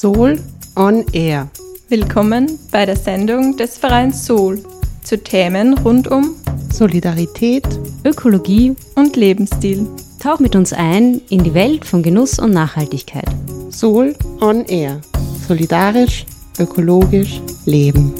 Soul on Air. Willkommen bei der Sendung des Vereins Soul zu Themen rund um Solidarität, Ökologie und Lebensstil. Tauch mit uns ein in die Welt von Genuss und Nachhaltigkeit. Soul on Air. Solidarisch, ökologisch, leben.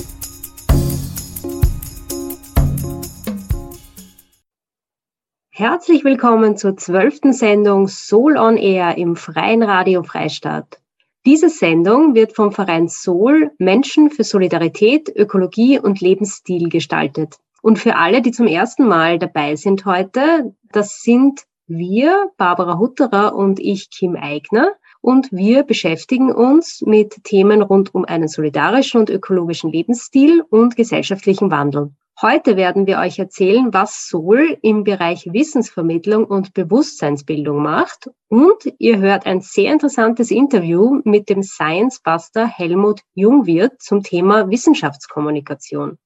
Herzlich willkommen zur zwölften Sendung Soul on Air im Freien Radio Freistadt. Diese Sendung wird vom Verein Soul Menschen für Solidarität, Ökologie und Lebensstil gestaltet. Und für alle, die zum ersten Mal dabei sind heute, das sind wir, Barbara Hutterer und ich, Kim Eigner. Und wir beschäftigen uns mit Themen rund um einen solidarischen und ökologischen Lebensstil und gesellschaftlichen Wandel. Heute werden wir euch erzählen, was Soul im Bereich Wissensvermittlung und Bewusstseinsbildung macht. Und ihr hört ein sehr interessantes Interview mit dem Science Buster Helmut Jungwirth zum Thema Wissenschaftskommunikation.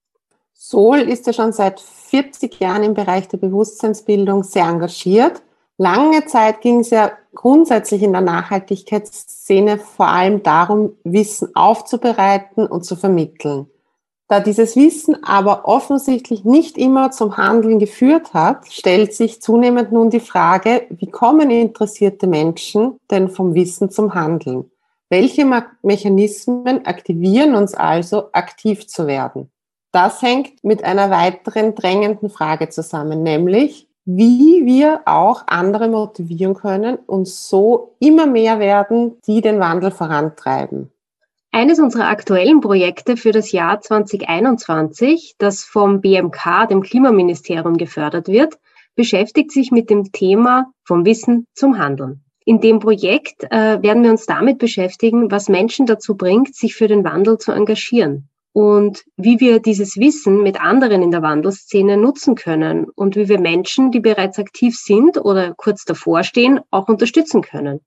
Soul ist ja schon seit 40 Jahren im Bereich der Bewusstseinsbildung sehr engagiert. Lange Zeit ging es ja grundsätzlich in der Nachhaltigkeitsszene vor allem darum, Wissen aufzubereiten und zu vermitteln. Da dieses Wissen aber offensichtlich nicht immer zum Handeln geführt hat, stellt sich zunehmend nun die Frage, wie kommen interessierte Menschen denn vom Wissen zum Handeln? Welche Mechanismen aktivieren uns also, aktiv zu werden? Das hängt mit einer weiteren drängenden Frage zusammen, nämlich wie wir auch andere motivieren können und so immer mehr werden, die den Wandel vorantreiben. Eines unserer aktuellen Projekte für das Jahr 2021, das vom BMK, dem Klimaministerium, gefördert wird, beschäftigt sich mit dem Thema vom Wissen zum Handeln. In dem Projekt äh, werden wir uns damit beschäftigen, was Menschen dazu bringt, sich für den Wandel zu engagieren und wie wir dieses Wissen mit anderen in der Wandelszene nutzen können und wie wir Menschen, die bereits aktiv sind oder kurz davor stehen, auch unterstützen können.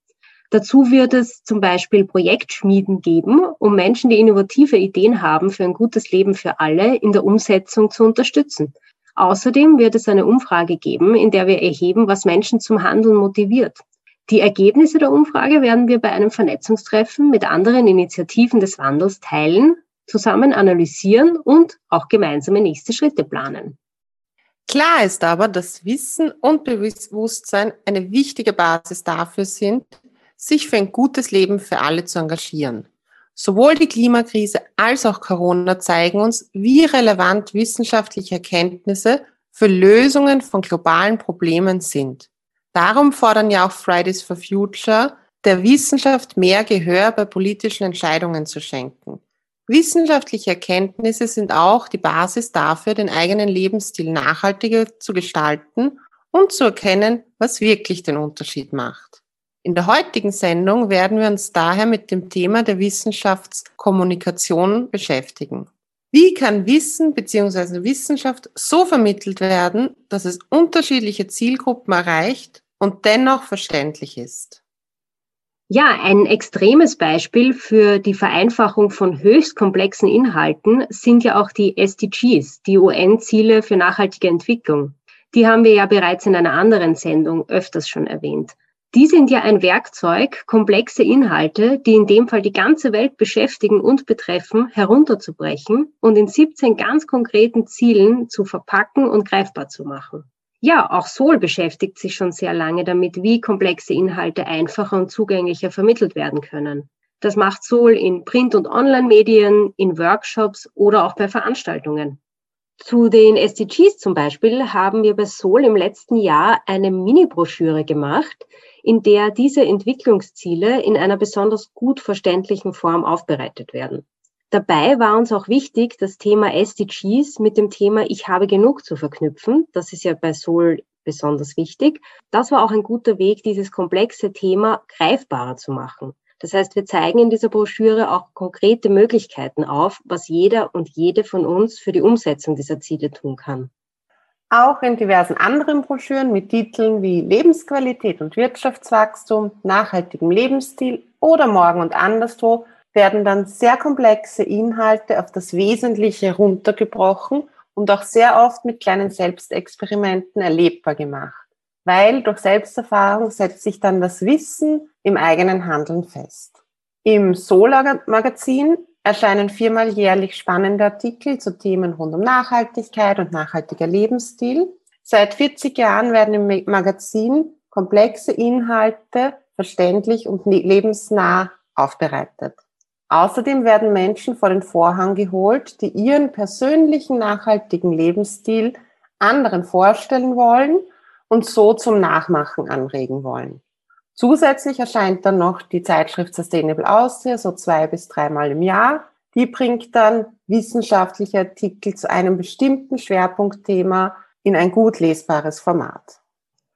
Dazu wird es zum Beispiel Projektschmieden geben, um Menschen, die innovative Ideen haben für ein gutes Leben für alle, in der Umsetzung zu unterstützen. Außerdem wird es eine Umfrage geben, in der wir erheben, was Menschen zum Handeln motiviert. Die Ergebnisse der Umfrage werden wir bei einem Vernetzungstreffen mit anderen Initiativen des Wandels teilen, zusammen analysieren und auch gemeinsame nächste Schritte planen. Klar ist aber, dass Wissen und Bewusstsein eine wichtige Basis dafür sind, sich für ein gutes Leben für alle zu engagieren. Sowohl die Klimakrise als auch Corona zeigen uns, wie relevant wissenschaftliche Erkenntnisse für Lösungen von globalen Problemen sind. Darum fordern ja auch Fridays for Future, der Wissenschaft mehr Gehör bei politischen Entscheidungen zu schenken. Wissenschaftliche Erkenntnisse sind auch die Basis dafür, den eigenen Lebensstil nachhaltiger zu gestalten und zu erkennen, was wirklich den Unterschied macht. In der heutigen Sendung werden wir uns daher mit dem Thema der Wissenschaftskommunikation beschäftigen. Wie kann Wissen bzw. Wissenschaft so vermittelt werden, dass es unterschiedliche Zielgruppen erreicht und dennoch verständlich ist? Ja, ein extremes Beispiel für die Vereinfachung von höchst komplexen Inhalten sind ja auch die SDGs, die UN-Ziele für nachhaltige Entwicklung. Die haben wir ja bereits in einer anderen Sendung öfters schon erwähnt. Die sind ja ein Werkzeug, komplexe Inhalte, die in dem Fall die ganze Welt beschäftigen und betreffen, herunterzubrechen und in 17 ganz konkreten Zielen zu verpacken und greifbar zu machen. Ja, auch Sol beschäftigt sich schon sehr lange damit, wie komplexe Inhalte einfacher und zugänglicher vermittelt werden können. Das macht Sol in Print- und Online-Medien, in Workshops oder auch bei Veranstaltungen. Zu den SDGs zum Beispiel haben wir bei Sol im letzten Jahr eine Mini-Broschüre gemacht, in der diese Entwicklungsziele in einer besonders gut verständlichen Form aufbereitet werden. Dabei war uns auch wichtig, das Thema SDGs mit dem Thema Ich habe genug zu verknüpfen. Das ist ja bei Sol besonders wichtig. Das war auch ein guter Weg, dieses komplexe Thema greifbarer zu machen. Das heißt, wir zeigen in dieser Broschüre auch konkrete Möglichkeiten auf, was jeder und jede von uns für die Umsetzung dieser Ziele tun kann. Auch in diversen anderen Broschüren mit Titeln wie Lebensqualität und Wirtschaftswachstum, nachhaltigem Lebensstil oder Morgen und anderswo werden dann sehr komplexe Inhalte auf das Wesentliche runtergebrochen und auch sehr oft mit kleinen Selbstexperimenten erlebbar gemacht. Weil durch Selbsterfahrung setzt sich dann das Wissen im eigenen Handeln fest. Im Solar-Magazin erscheinen viermal jährlich spannende Artikel zu Themen rund um Nachhaltigkeit und nachhaltiger Lebensstil. Seit 40 Jahren werden im Magazin komplexe Inhalte verständlich und lebensnah aufbereitet. Außerdem werden Menschen vor den Vorhang geholt, die ihren persönlichen nachhaltigen Lebensstil anderen vorstellen wollen und so zum Nachmachen anregen wollen. Zusätzlich erscheint dann noch die Zeitschrift Sustainable Austria, so zwei bis dreimal im Jahr. Die bringt dann wissenschaftliche Artikel zu einem bestimmten Schwerpunktthema in ein gut lesbares Format.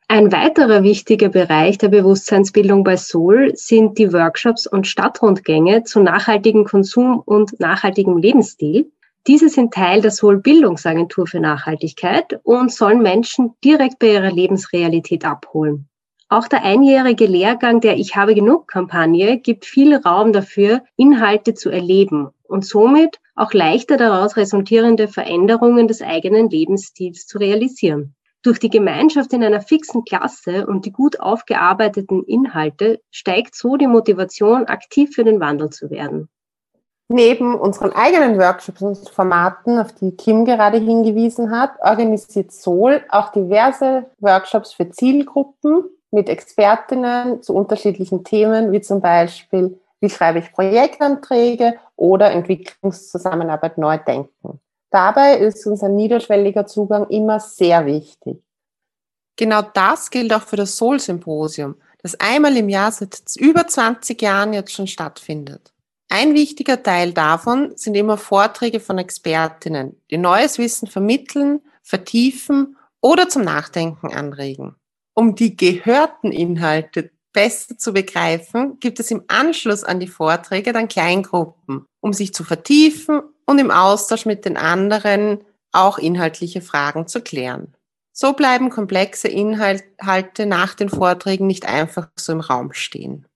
Ein weiterer wichtiger Bereich der Bewusstseinsbildung bei Sol sind die Workshops und Stadtrundgänge zu nachhaltigem Konsum und nachhaltigem Lebensstil. Diese sind Teil der Sol Bildungsagentur für Nachhaltigkeit und sollen Menschen direkt bei ihrer Lebensrealität abholen. Auch der einjährige Lehrgang der Ich habe genug Kampagne gibt viel Raum dafür, Inhalte zu erleben und somit auch leichter daraus resultierende Veränderungen des eigenen Lebensstils zu realisieren. Durch die Gemeinschaft in einer fixen Klasse und die gut aufgearbeiteten Inhalte steigt so die Motivation, aktiv für den Wandel zu werden. Neben unseren eigenen Workshops und Formaten, auf die Kim gerade hingewiesen hat, organisiert Sol auch diverse Workshops für Zielgruppen mit Expertinnen zu unterschiedlichen Themen, wie zum Beispiel, wie schreibe ich Projektanträge oder Entwicklungszusammenarbeit neu denken. Dabei ist unser niederschwelliger Zugang immer sehr wichtig. Genau das gilt auch für das Soul-Symposium, das einmal im Jahr seit über 20 Jahren jetzt schon stattfindet. Ein wichtiger Teil davon sind immer Vorträge von Expertinnen, die neues Wissen vermitteln, vertiefen oder zum Nachdenken anregen. Um die gehörten Inhalte besser zu begreifen, gibt es im Anschluss an die Vorträge dann Kleingruppen, um sich zu vertiefen und im Austausch mit den anderen auch inhaltliche Fragen zu klären. So bleiben komplexe Inhalte nach den Vorträgen nicht einfach so im Raum stehen.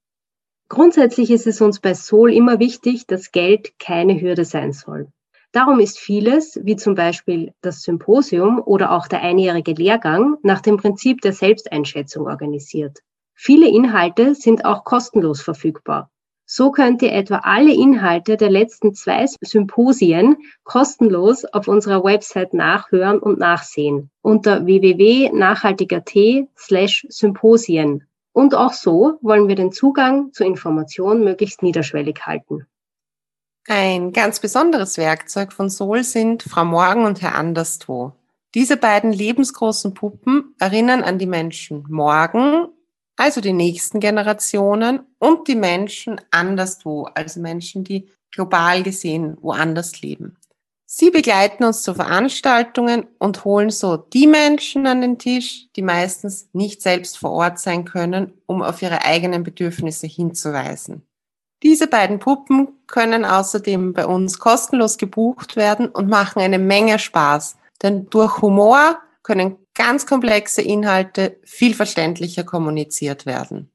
Grundsätzlich ist es uns bei Sol immer wichtig, dass Geld keine Hürde sein soll. Darum ist vieles, wie zum Beispiel das Symposium oder auch der einjährige Lehrgang, nach dem Prinzip der Selbsteinschätzung organisiert. Viele Inhalte sind auch kostenlos verfügbar. So könnt ihr etwa alle Inhalte der letzten zwei Symposien kostenlos auf unserer Website nachhören und nachsehen unter www.nachhaltiger.t slash Symposien. Und auch so wollen wir den Zugang zu Informationen möglichst niederschwellig halten. Ein ganz besonderes Werkzeug von Sol sind Frau Morgen und Herr Anderswo. Diese beiden lebensgroßen Puppen erinnern an die Menschen morgen, also die nächsten Generationen, und die Menschen anderswo, also Menschen, die global gesehen woanders leben. Sie begleiten uns zu Veranstaltungen und holen so die Menschen an den Tisch, die meistens nicht selbst vor Ort sein können, um auf ihre eigenen Bedürfnisse hinzuweisen. Diese beiden Puppen können außerdem bei uns kostenlos gebucht werden und machen eine Menge Spaß, denn durch Humor können ganz komplexe Inhalte viel verständlicher kommuniziert werden.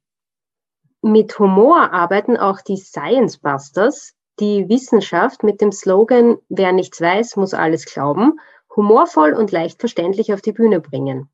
Mit Humor arbeiten auch die Science Busters, die Wissenschaft mit dem Slogan Wer nichts weiß, muss alles glauben, humorvoll und leicht verständlich auf die Bühne bringen.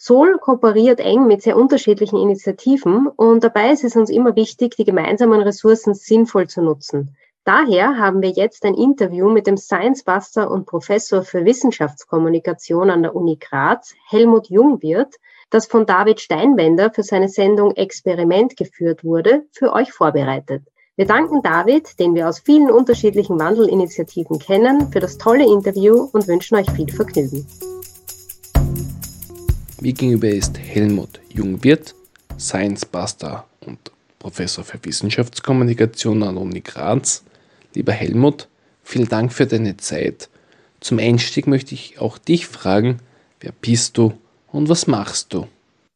Sol kooperiert eng mit sehr unterschiedlichen Initiativen und dabei ist es uns immer wichtig, die gemeinsamen Ressourcen sinnvoll zu nutzen. Daher haben wir jetzt ein Interview mit dem Science Buster und Professor für Wissenschaftskommunikation an der Uni Graz, Helmut Jungwirth, das von David Steinwender für seine Sendung Experiment geführt wurde, für euch vorbereitet. Wir danken David, den wir aus vielen unterschiedlichen Wandelinitiativen kennen, für das tolle Interview und wünschen euch viel Vergnügen. Mir gegenüber ist Helmut Jungwirth, Science Buster und Professor für Wissenschaftskommunikation an der Uni Graz. Lieber Helmut, vielen Dank für deine Zeit. Zum Einstieg möchte ich auch dich fragen, wer bist du und was machst du?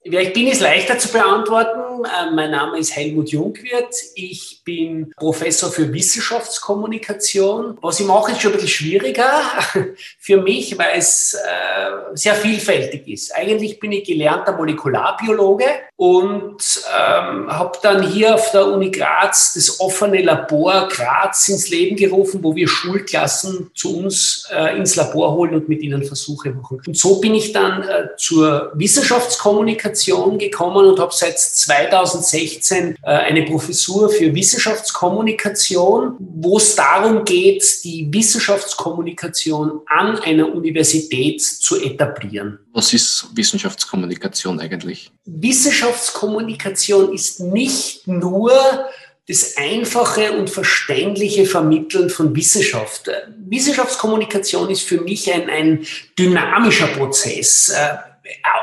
Wer ich bin, ist leichter zu beantworten. Äh, mein Name ist Helmut Jungwirth. Ich bin Professor für Wissenschaftskommunikation. Was ich mache, ist schon ein bisschen schwieriger für mich, weil es äh, sehr vielfältig ist. Eigentlich bin ich gelernter Molekularbiologe und ähm, habe dann hier auf der Uni Graz das offene Labor Graz ins Leben gerufen, wo wir Schulklassen zu uns äh, ins Labor holen und mit ihnen Versuche machen. Und so bin ich dann äh, zur Wissenschaftskommunikation gekommen und habe seit zwei, 2016 äh, eine Professur für Wissenschaftskommunikation, wo es darum geht, die Wissenschaftskommunikation an einer Universität zu etablieren. Was ist Wissenschaftskommunikation eigentlich? Wissenschaftskommunikation ist nicht nur das einfache und verständliche Vermitteln von Wissenschaft. Wissenschaftskommunikation ist für mich ein, ein dynamischer Prozess, äh,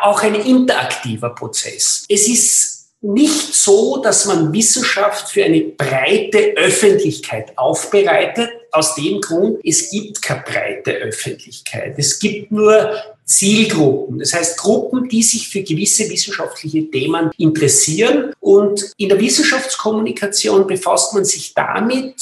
auch ein interaktiver Prozess. Es ist nicht so, dass man Wissenschaft für eine breite Öffentlichkeit aufbereitet. Aus dem Grund, es gibt keine breite Öffentlichkeit. Es gibt nur Zielgruppen. Das heißt Gruppen, die sich für gewisse wissenschaftliche Themen interessieren. Und in der Wissenschaftskommunikation befasst man sich damit,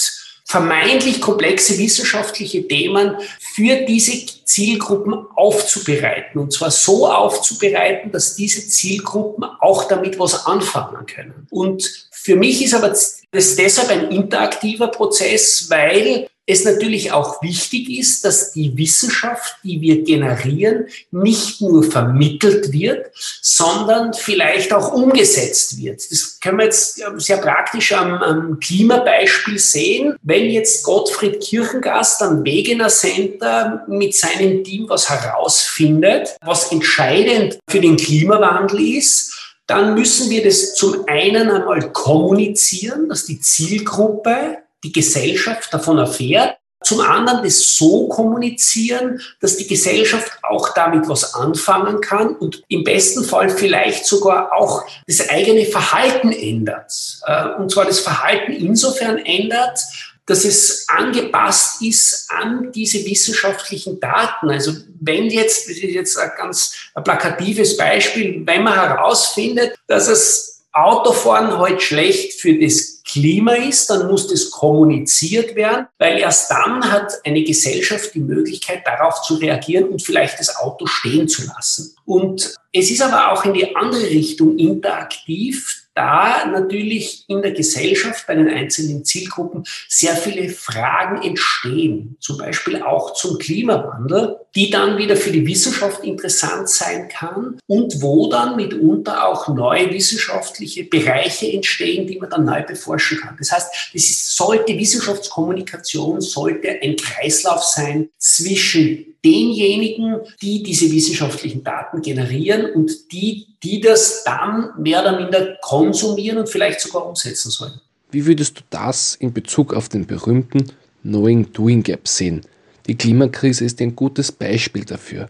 vermeintlich komplexe wissenschaftliche Themen für diese Zielgruppen aufzubereiten. Und zwar so aufzubereiten, dass diese Zielgruppen auch damit was anfangen können. Und für mich ist aber das deshalb ein interaktiver Prozess, weil es natürlich auch wichtig ist, dass die Wissenschaft, die wir generieren, nicht nur vermittelt wird, sondern vielleicht auch umgesetzt wird. Das können wir jetzt sehr praktisch am, am Klimabeispiel sehen. Wenn jetzt Gottfried Kirchengast am Wegener Center mit seinem Team was herausfindet, was entscheidend für den Klimawandel ist, dann müssen wir das zum einen einmal kommunizieren, dass die Zielgruppe die Gesellschaft davon erfährt. Zum anderen das so kommunizieren, dass die Gesellschaft auch damit was anfangen kann und im besten Fall vielleicht sogar auch das eigene Verhalten ändert. Äh, und zwar das Verhalten insofern ändert, dass es angepasst ist an diese wissenschaftlichen Daten. Also wenn jetzt, das ist jetzt ein ganz plakatives Beispiel, wenn man herausfindet, dass es Autofahren heute schlecht für das Klima ist, dann muss das kommuniziert werden, weil erst dann hat eine Gesellschaft die Möglichkeit, darauf zu reagieren und vielleicht das Auto stehen zu lassen. Und es ist aber auch in die andere Richtung interaktiv, da natürlich in der Gesellschaft bei den einzelnen Zielgruppen sehr viele Fragen entstehen, zum Beispiel auch zum Klimawandel, die dann wieder für die Wissenschaft interessant sein kann und wo dann mitunter auch neue wissenschaftliche Bereiche entstehen, die man dann neu beforschen kann. Das heißt, das ist, sollte Wissenschaftskommunikation sollte ein Kreislauf sein zwischen denjenigen, die diese wissenschaftlichen Daten generieren und die, die das dann mehr oder minder konsumieren und vielleicht sogar umsetzen sollen. Wie würdest du das in Bezug auf den berühmten Knowing-Doing Gap sehen? Die Klimakrise ist ein gutes Beispiel dafür.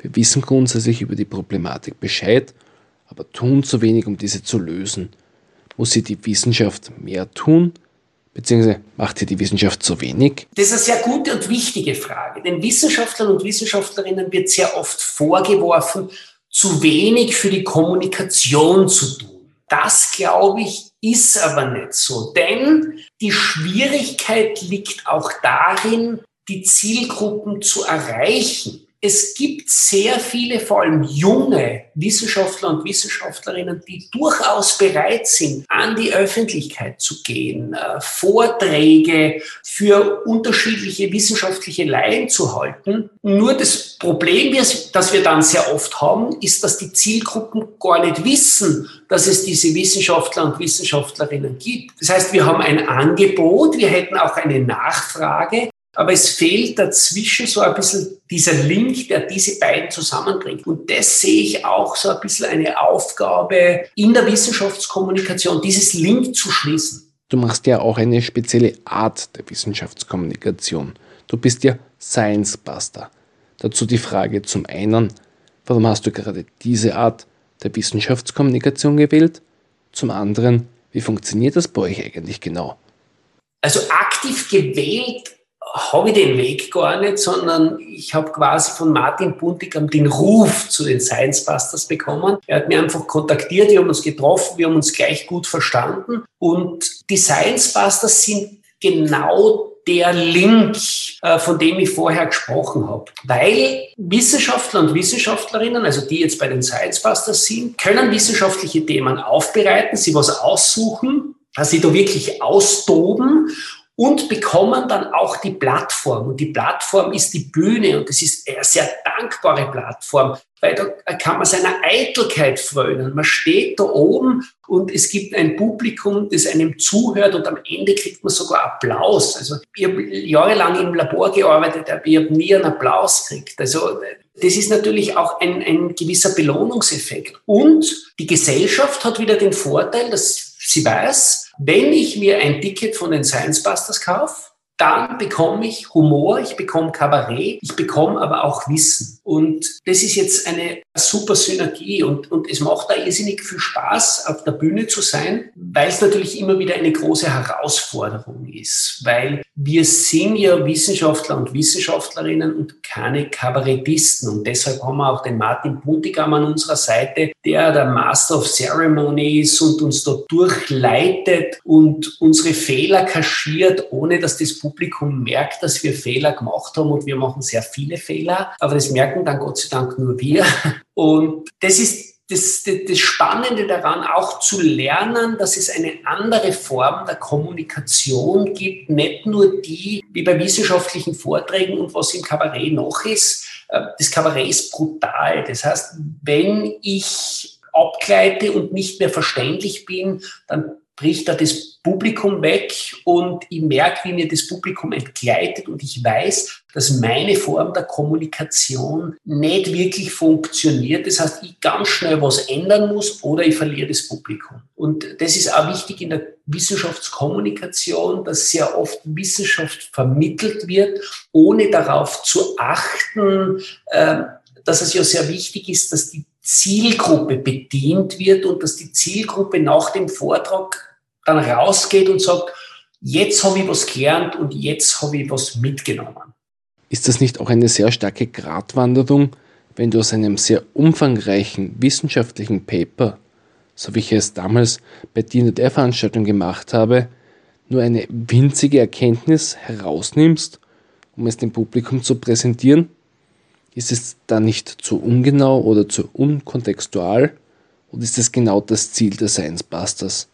Wir wissen grundsätzlich über die Problematik Bescheid, aber tun zu wenig, um diese zu lösen. Muss sie die Wissenschaft mehr tun? Beziehungsweise macht hier die Wissenschaft zu wenig? Das ist eine sehr gute und wichtige Frage. Den Wissenschaftlern und Wissenschaftlerinnen wird sehr oft vorgeworfen, zu wenig für die Kommunikation zu tun. Das, glaube ich, ist aber nicht so. Denn die Schwierigkeit liegt auch darin, die Zielgruppen zu erreichen es gibt sehr viele, vor allem junge Wissenschaftler und Wissenschaftlerinnen, die durchaus bereit sind, an die Öffentlichkeit zu gehen, äh, Vorträge für unterschiedliche wissenschaftliche Laien zu halten. Nur das Problem, das wir dann sehr oft haben, ist, dass die Zielgruppen gar nicht wissen, dass es diese Wissenschaftler und Wissenschaftlerinnen gibt. Das heißt, wir haben ein Angebot, wir hätten auch eine Nachfrage, aber es fehlt dazwischen so ein bisschen dieser Link, der diese beiden zusammenbringt. Und das sehe ich auch so ein bisschen eine Aufgabe in der Wissenschaftskommunikation, dieses Link zu schließen. Du machst ja auch eine spezielle Art der Wissenschaftskommunikation. Du bist ja Science Buster. Dazu die Frage zum einen, warum hast du gerade diese Art der Wissenschaftskommunikation gewählt? Zum anderen, wie funktioniert das bei euch eigentlich genau? Also aktiv gewählt habe ich den Weg gar nicht, sondern ich habe quasi von Martin Buntigam den Ruf zu den Science Busters bekommen. Er hat mir einfach kontaktiert, wir haben uns getroffen, wir haben uns gleich gut verstanden. Und die Science Busters sind genau der Link, äh, von dem ich vorher gesprochen habe. Weil Wissenschaftler und Wissenschaftlerinnen, also die jetzt bei den Science Busters sind, können wissenschaftliche Themen aufbereiten, sie was aussuchen, dass sie da wirklich austoben und bekommen dann auch die Plattform. Und die Plattform ist die Bühne und das ist eine sehr dankbare Plattform, weil da kann man seiner Eitelkeit frönen. Man steht da oben und es gibt ein Publikum, das einem zuhört und am Ende kriegt man sogar Applaus. Also ich habe jahrelang im Labor gearbeitet, aber ich habe nie einen Applaus gekriegt. Also das ist natürlich auch ein, ein gewisser Belohnungseffekt. Und die Gesellschaft hat wieder den Vorteil, dass sie weiß, wenn ich mir ein Ticket von den Science Busters kaufe, dann bekomme ich Humor, ich bekomme Kabarett, ich bekomme aber auch Wissen. Und das ist jetzt eine super Synergie und, und es macht da irrsinnig viel Spaß, auf der Bühne zu sein, weil es natürlich immer wieder eine große Herausforderung ist, weil wir sind ja Wissenschaftler und Wissenschaftlerinnen und keine Kabarettisten und deshalb haben wir auch den Martin Puntigam an unserer Seite, der der Master of Ceremony ist und uns da durchleitet und unsere Fehler kaschiert, ohne dass das Publikum merkt, dass wir Fehler gemacht haben und wir machen sehr viele Fehler, aber das merken dann Gott sei Dank nur wir. Und das ist das, das, Spannende daran, auch zu lernen, dass es eine andere Form der Kommunikation gibt, nicht nur die, wie bei wissenschaftlichen Vorträgen und was im Kabarett noch ist. Äh, das Kabarett ist brutal. Das heißt, wenn ich abgleite und nicht mehr verständlich bin, dann bricht da das Publikum weg und ich merke, wie mir das Publikum entgleitet und ich weiß, dass meine Form der Kommunikation nicht wirklich funktioniert. Das heißt, ich ganz schnell was ändern muss oder ich verliere das Publikum. Und das ist auch wichtig in der Wissenschaftskommunikation, dass sehr oft Wissenschaft vermittelt wird, ohne darauf zu achten, ähm, dass es ja sehr wichtig ist, dass die Zielgruppe bedient wird und dass die Zielgruppe nach dem Vortrag dann rausgeht und sagt, jetzt habe ich was gelernt und jetzt habe ich was mitgenommen. Ist das nicht auch eine sehr starke Gratwanderung, wenn du aus einem sehr umfangreichen wissenschaftlichen Paper, so wie ich es damals bei dir der Veranstaltung gemacht habe, nur eine winzige Erkenntnis herausnimmst, um es dem Publikum zu präsentieren? Ist es dann nicht zu ungenau oder zu unkontextual? Oder ist es genau das Ziel der Science Busters?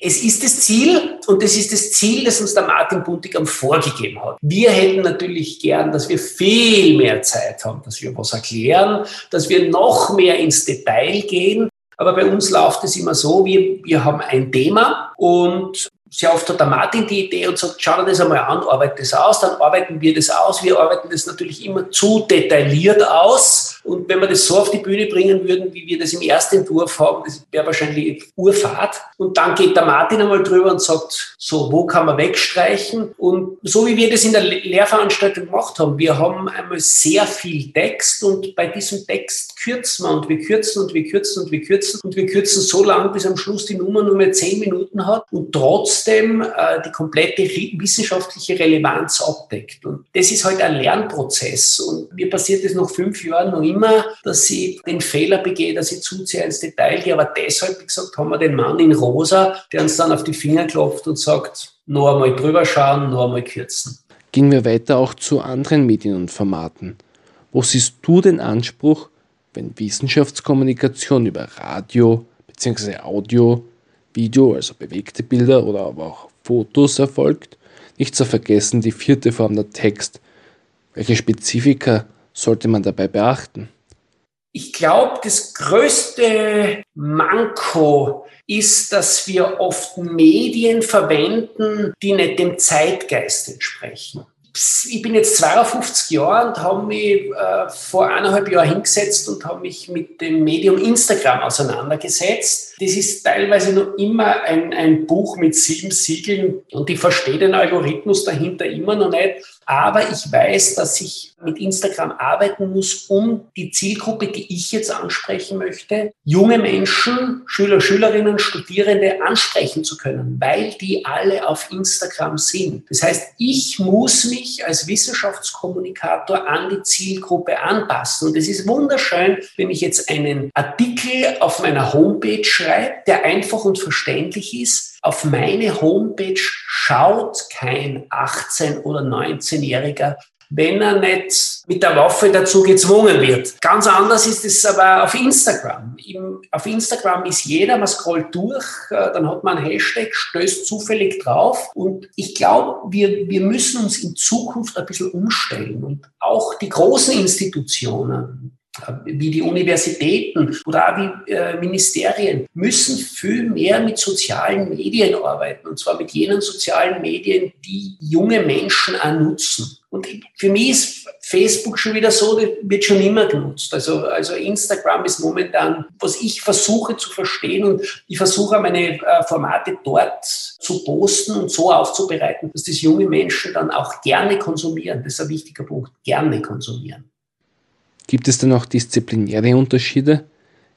Es ist das Ziel und das ist das Ziel, das uns der Martin Buntigam vorgegeben hat. Wir hätten natürlich gern, dass wir viel mehr Zeit haben, dass wir was erklären, dass wir noch mehr ins Detail gehen. Aber bei uns läuft es immer so, wir, wir haben ein Thema und sehr oft hat der Martin die Idee und sagt, schau dir das einmal an, arbeite das aus, dann arbeiten wir das aus. Wir arbeiten das natürlich immer zu detailliert aus. Und wenn wir das so auf die Bühne bringen würden, wie wir das im ersten Entwurf haben, das wäre wahrscheinlich Urfahrt. Und dann geht der Martin einmal drüber und sagt, so, wo kann man wegstreichen? Und so wie wir das in der Lehrveranstaltung gemacht haben, wir haben einmal sehr viel Text und bei diesem Text kürzen wir und wir kürzen und wir kürzen und wir kürzen und wir kürzen so lange, bis am Schluss die Nummer nur mehr zehn Minuten hat und trotzdem äh, die komplette wissenschaftliche Relevanz abdeckt. Und das ist halt ein Lernprozess. Und mir passiert das nach fünf Jahren noch immer, dass ich den Fehler begehe, dass ich zu sehr ins Detail gehe. Aber deshalb, wie gesagt, haben wir den Mann in Rosa, der uns dann auf die Finger klopft und sagt, nur einmal drüber schauen, nur einmal kürzen. Gehen wir weiter auch zu anderen Medien und Formaten. Wo siehst du den Anspruch, wenn Wissenschaftskommunikation über Radio bzw. Audio, Video, also bewegte Bilder oder aber auch Fotos erfolgt. Nicht zu vergessen die vierte Form der Text. Welche Spezifika sollte man dabei beachten? Ich glaube, das größte Manko ist, dass wir oft Medien verwenden, die nicht dem Zeitgeist entsprechen ich bin jetzt 52 Jahre und habe mich äh, vor eineinhalb Jahren hingesetzt und habe mich mit dem Medium Instagram auseinandergesetzt. Das ist teilweise noch immer ein, ein Buch mit sieben Siegeln und ich verstehe den Algorithmus dahinter immer noch nicht. Aber ich weiß, dass ich mit Instagram arbeiten muss, um die Zielgruppe, die ich jetzt ansprechen möchte, junge Menschen, Schüler, Schülerinnen, Studierende ansprechen zu können, weil die alle auf Instagram sind. Das heißt, ich muss mich als Wissenschaftskommunikator an die Zielgruppe anpassen. Und es ist wunderschön, wenn ich jetzt einen Artikel auf meiner Homepage schreibe, der einfach und verständlich ist, auf meine Homepage schaut kein 18- oder 19-Jähriger, wenn er nicht mit der Waffe dazu gezwungen wird. Ganz anders ist es aber auf Instagram. Im, auf Instagram ist jeder, man scrollt durch, äh, dann hat man einen Hashtag, stößt zufällig drauf. Und ich glaube, wir, wir müssen uns in Zukunft ein bisschen umstellen. Und auch die großen Institutionen, wie die Universitäten oder auch wie äh, Ministerien müssen viel mehr mit sozialen Medien arbeiten. Und zwar mit jenen sozialen Medien, die junge Menschen auch nutzen. Und für mich ist Facebook schon wieder so, das wird schon immer genutzt. Also, also Instagram ist momentan, was ich versuche zu verstehen und ich versuche meine äh, Formate dort zu posten und so aufzubereiten, dass das junge Menschen dann auch gerne konsumieren. Das ist ein wichtiger Punkt. Gerne konsumieren. Gibt es denn auch disziplinäre Unterschiede?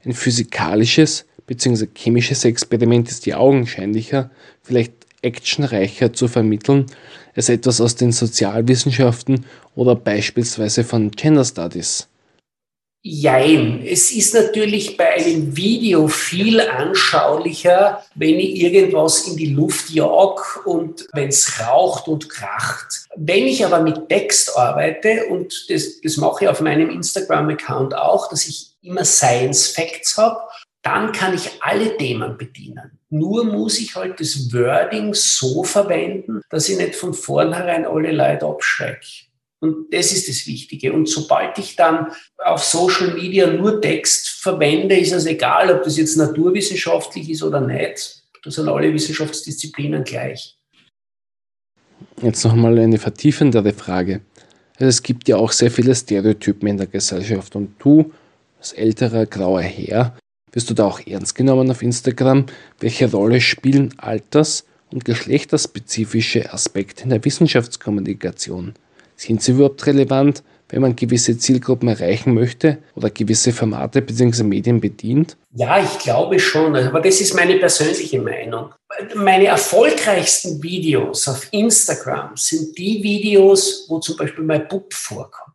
Ein physikalisches bzw. chemisches Experiment ist ja augenscheinlicher, vielleicht actionreicher zu vermitteln als etwas aus den Sozialwissenschaften oder beispielsweise von Gender Studies. Jein. Es ist natürlich bei einem Video viel anschaulicher, wenn ich irgendwas in die Luft jag und wenn es raucht und kracht. Wenn ich aber mit Text arbeite, und das, das mache ich auf meinem Instagram-Account auch, dass ich immer Science Facts habe, dann kann ich alle Themen bedienen. Nur muss ich halt das Wording so verwenden, dass ich nicht von vornherein alle Leute abschrecke. Und das ist das Wichtige. Und sobald ich dann auf Social Media nur Text verwende, ist es egal, ob das jetzt naturwissenschaftlich ist oder nicht. Da sind alle Wissenschaftsdisziplinen gleich. Jetzt nochmal eine vertiefendere Frage. Es gibt ja auch sehr viele Stereotypen in der Gesellschaft und du, als älterer grauer Herr, wirst du da auch ernst genommen auf Instagram? Welche Rolle spielen alters- und geschlechterspezifische Aspekte in der Wissenschaftskommunikation? Sind sie überhaupt relevant, wenn man gewisse Zielgruppen erreichen möchte oder gewisse Formate bzw. Medien bedient? Ja, ich glaube schon, aber das ist meine persönliche Meinung. Meine erfolgreichsten Videos auf Instagram sind die Videos, wo zum Beispiel mein Bub vorkommt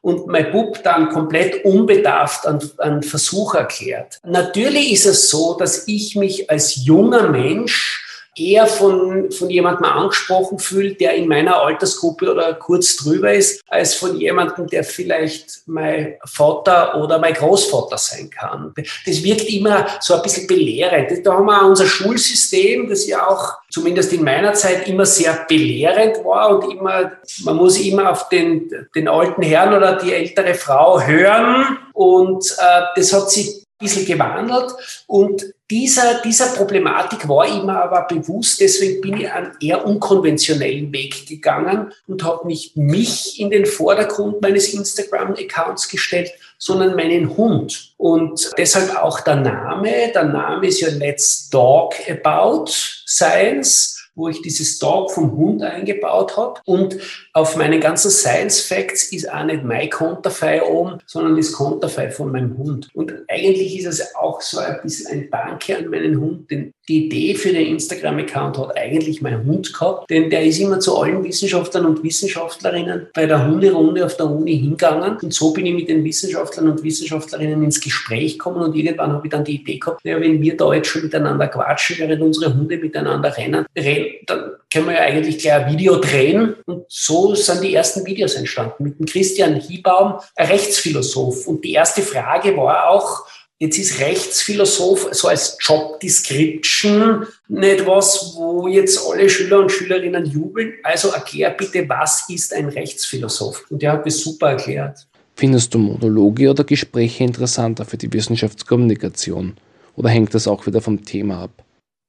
und mein Bub dann komplett unbedarft an, an Versuch erklärt. Natürlich ist es so, dass ich mich als junger Mensch eher von, von jemandem angesprochen fühlt, der in meiner Altersgruppe oder kurz drüber ist, als von jemandem, der vielleicht mein Vater oder mein Großvater sein kann. Das wirkt immer so ein bisschen belehrend. Da haben wir unser Schulsystem, das ja auch zumindest in meiner Zeit immer sehr belehrend war und immer, man muss immer auf den, den alten Herrn oder die ältere Frau hören und äh, das hat sich bisschen gewandelt und dieser, dieser Problematik war ich mir aber bewusst, deswegen bin ich einen eher unkonventionellen Weg gegangen und habe nicht mich in den Vordergrund meines Instagram-Accounts gestellt, sondern meinen Hund. Und deshalb auch der Name. Der Name ist ja Let's Talk About Science wo ich dieses Dog vom Hund eingebaut habe. Und auf meinen ganzen Science Facts ist auch nicht mein Konterfei oben, sondern das Konterfei von meinem Hund. Und eigentlich ist es auch so ein bisschen ein Danke an meinen Hund, denn die Idee für den Instagram-Account hat eigentlich mein Hund gehabt, denn der ist immer zu allen Wissenschaftlern und Wissenschaftlerinnen bei der Hunderunde auf der Uni hingegangen. Und so bin ich mit den Wissenschaftlern und Wissenschaftlerinnen ins Gespräch gekommen und irgendwann habe ich dann die Idee gehabt, naja, wenn wir da jetzt schon miteinander quatschen, während unsere Hunde miteinander rennen, rennen dann können wir ja eigentlich gleich ein Video drehen. Und so sind die ersten Videos entstanden mit dem Christian Hiebaum, Rechtsphilosoph. Und die erste Frage war auch, Jetzt ist Rechtsphilosoph so als Job Description nicht was, wo jetzt alle Schüler und Schülerinnen jubeln. Also erklär bitte, was ist ein Rechtsphilosoph? Und der hat das super erklärt. Findest du Monologe oder Gespräche interessanter für die Wissenschaftskommunikation? Oder hängt das auch wieder vom Thema ab?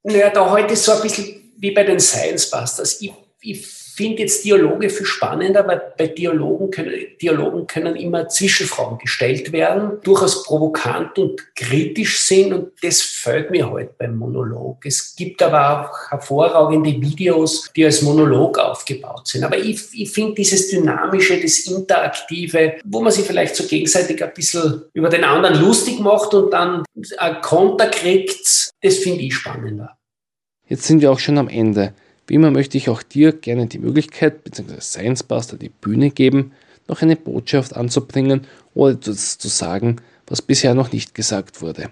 Naja, da heute ist so ein bisschen wie bei den Science Busters. Ich, ich finde jetzt Dialoge viel spannender, weil bei Dialogen können, Dialogen können immer Zwischenfragen gestellt werden, durchaus provokant und kritisch sind und das fällt mir heute halt beim Monolog. Es gibt aber auch hervorragende Videos, die als Monolog aufgebaut sind. Aber ich, ich finde dieses Dynamische, das Interaktive, wo man sich vielleicht so gegenseitig ein bisschen über den anderen lustig macht und dann ein Konter kriegt, das finde ich spannender. Jetzt sind wir auch schon am Ende. Wie immer möchte ich auch dir gerne die Möglichkeit bzw. Science Buster die Bühne geben, noch eine Botschaft anzubringen oder etwas zu sagen, was bisher noch nicht gesagt wurde.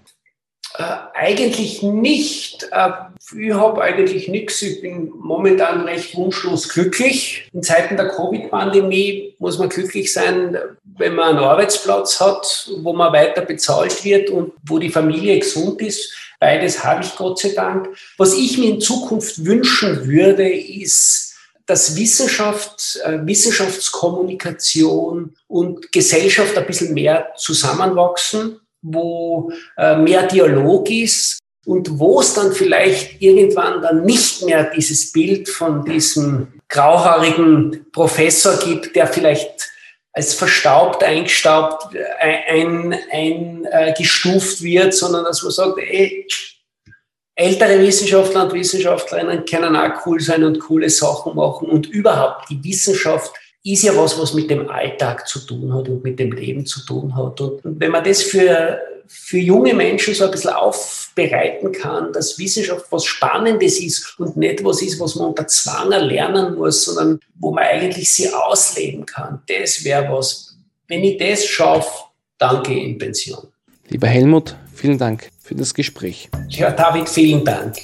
Äh, eigentlich nicht. Äh, ich habe eigentlich nichts. Ich bin momentan recht wunschlos glücklich. In Zeiten der Covid-Pandemie muss man glücklich sein, wenn man einen Arbeitsplatz hat, wo man weiter bezahlt wird und wo die Familie gesund ist. Beides habe ich Gott sei Dank. Was ich mir in Zukunft wünschen würde, ist, dass Wissenschaft, äh, Wissenschaftskommunikation und Gesellschaft ein bisschen mehr zusammenwachsen wo äh, mehr Dialog ist und wo es dann vielleicht irgendwann dann nicht mehr dieses Bild von diesem grauhaarigen Professor gibt, der vielleicht als verstaubt, eingestaubt, ein, ein, äh, gestuft wird, sondern dass man sagt, ey, ältere Wissenschaftler und Wissenschaftlerinnen können auch cool sein und coole Sachen machen und überhaupt die Wissenschaft ist ja was, was mit dem Alltag zu tun hat und mit dem Leben zu tun hat. Und wenn man das für, für junge Menschen so ein bisschen aufbereiten kann, dass Wissenschaft was Spannendes ist und nicht was ist, was man unter Zwang lernen muss, sondern wo man eigentlich sie ausleben kann, das wäre was. Wenn ich das schaffe, dann gehe ich in Pension. Lieber Helmut, vielen Dank für das Gespräch. Ja, David, vielen Dank.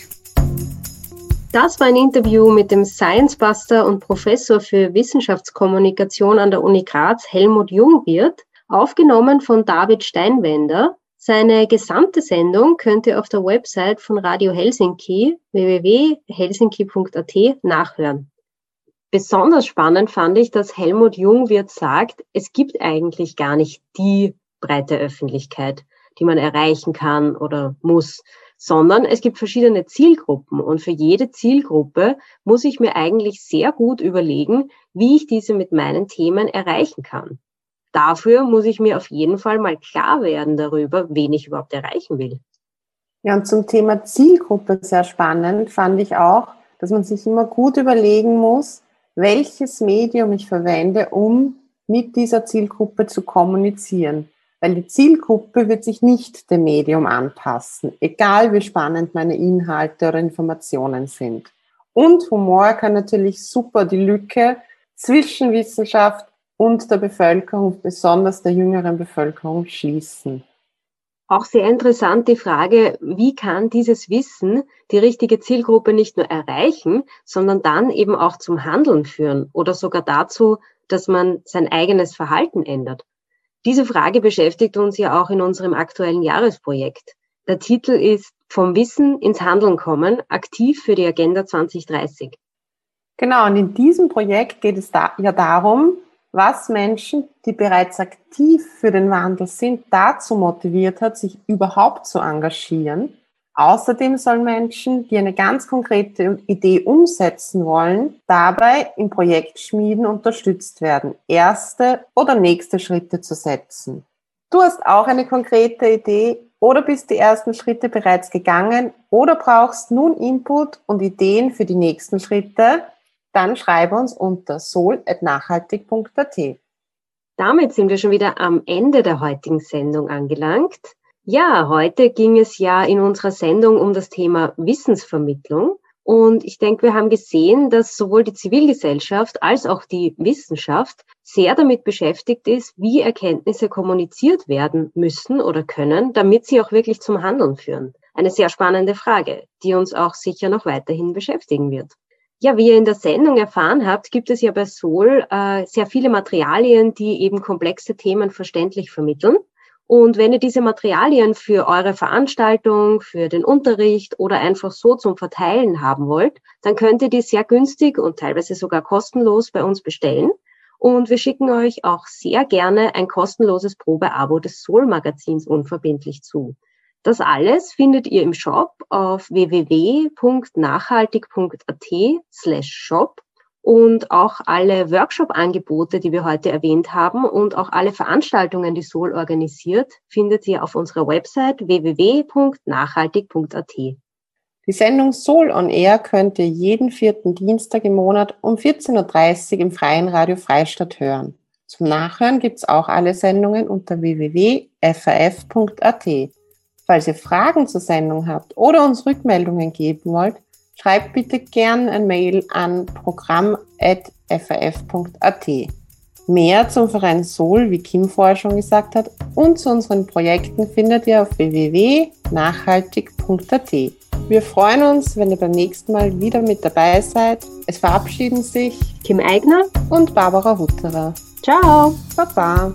Das war ein Interview mit dem Science Buster und Professor für Wissenschaftskommunikation an der Uni Graz, Helmut Jungwirth, aufgenommen von David Steinwender. Seine gesamte Sendung könnt ihr auf der Website von Radio Helsinki www.helsinki.at nachhören. Besonders spannend fand ich, dass Helmut Jungwirth sagt, es gibt eigentlich gar nicht die breite Öffentlichkeit, die man erreichen kann oder muss sondern es gibt verschiedene Zielgruppen und für jede Zielgruppe muss ich mir eigentlich sehr gut überlegen, wie ich diese mit meinen Themen erreichen kann. Dafür muss ich mir auf jeden Fall mal klar werden darüber, wen ich überhaupt erreichen will. Ja, und zum Thema Zielgruppe sehr spannend fand ich auch, dass man sich immer gut überlegen muss, welches Medium ich verwende, um mit dieser Zielgruppe zu kommunizieren weil die Zielgruppe wird sich nicht dem Medium anpassen, egal wie spannend meine Inhalte oder Informationen sind. Und Humor kann natürlich super die Lücke zwischen Wissenschaft und der Bevölkerung, besonders der jüngeren Bevölkerung, schließen. Auch sehr interessant die Frage, wie kann dieses Wissen die richtige Zielgruppe nicht nur erreichen, sondern dann eben auch zum Handeln führen oder sogar dazu, dass man sein eigenes Verhalten ändert. Diese Frage beschäftigt uns ja auch in unserem aktuellen Jahresprojekt. Der Titel ist Vom Wissen ins Handeln kommen, aktiv für die Agenda 2030. Genau, und in diesem Projekt geht es da, ja darum, was Menschen, die bereits aktiv für den Wandel sind, dazu motiviert hat, sich überhaupt zu engagieren Außerdem sollen Menschen, die eine ganz konkrete Idee umsetzen wollen, dabei im Projekt Schmieden unterstützt werden, erste oder nächste Schritte zu setzen. Du hast auch eine konkrete Idee oder bist die ersten Schritte bereits gegangen oder brauchst nun Input und Ideen für die nächsten Schritte, dann schreibe uns unter sol.nachhaltig.at. Damit sind wir schon wieder am Ende der heutigen Sendung angelangt. Ja, heute ging es ja in unserer Sendung um das Thema Wissensvermittlung. Und ich denke, wir haben gesehen, dass sowohl die Zivilgesellschaft als auch die Wissenschaft sehr damit beschäftigt ist, wie Erkenntnisse kommuniziert werden müssen oder können, damit sie auch wirklich zum Handeln führen. Eine sehr spannende Frage, die uns auch sicher noch weiterhin beschäftigen wird. Ja, wie ihr in der Sendung erfahren habt, gibt es ja bei Sol äh, sehr viele Materialien, die eben komplexe Themen verständlich vermitteln. Und wenn ihr diese Materialien für eure Veranstaltung, für den Unterricht oder einfach so zum Verteilen haben wollt, dann könnt ihr die sehr günstig und teilweise sogar kostenlos bei uns bestellen. Und wir schicken euch auch sehr gerne ein kostenloses Probeabo des Soul Magazins unverbindlich zu. Das alles findet ihr im Shop auf www.nachhaltig.at slash shop und auch alle Workshop-Angebote, die wir heute erwähnt haben und auch alle Veranstaltungen, die Sol organisiert, findet ihr auf unserer Website www.nachhaltig.at. Die Sendung Sol on Air könnt ihr jeden vierten Dienstag im Monat um 14.30 Uhr im Freien Radio Freistadt hören. Zum Nachhören gibt es auch alle Sendungen unter www.faf.at. Falls ihr Fragen zur Sendung habt oder uns Rückmeldungen geben wollt, Schreibt bitte gern ein Mail an programm.faf.at. Mehr zum Verein Sol, wie Kim vorher schon gesagt hat, und zu unseren Projekten findet ihr auf www.nachhaltig.at. Wir freuen uns, wenn ihr beim nächsten Mal wieder mit dabei seid. Es verabschieden sich Kim Eigner und Barbara Hutterer. Ciao. Baba.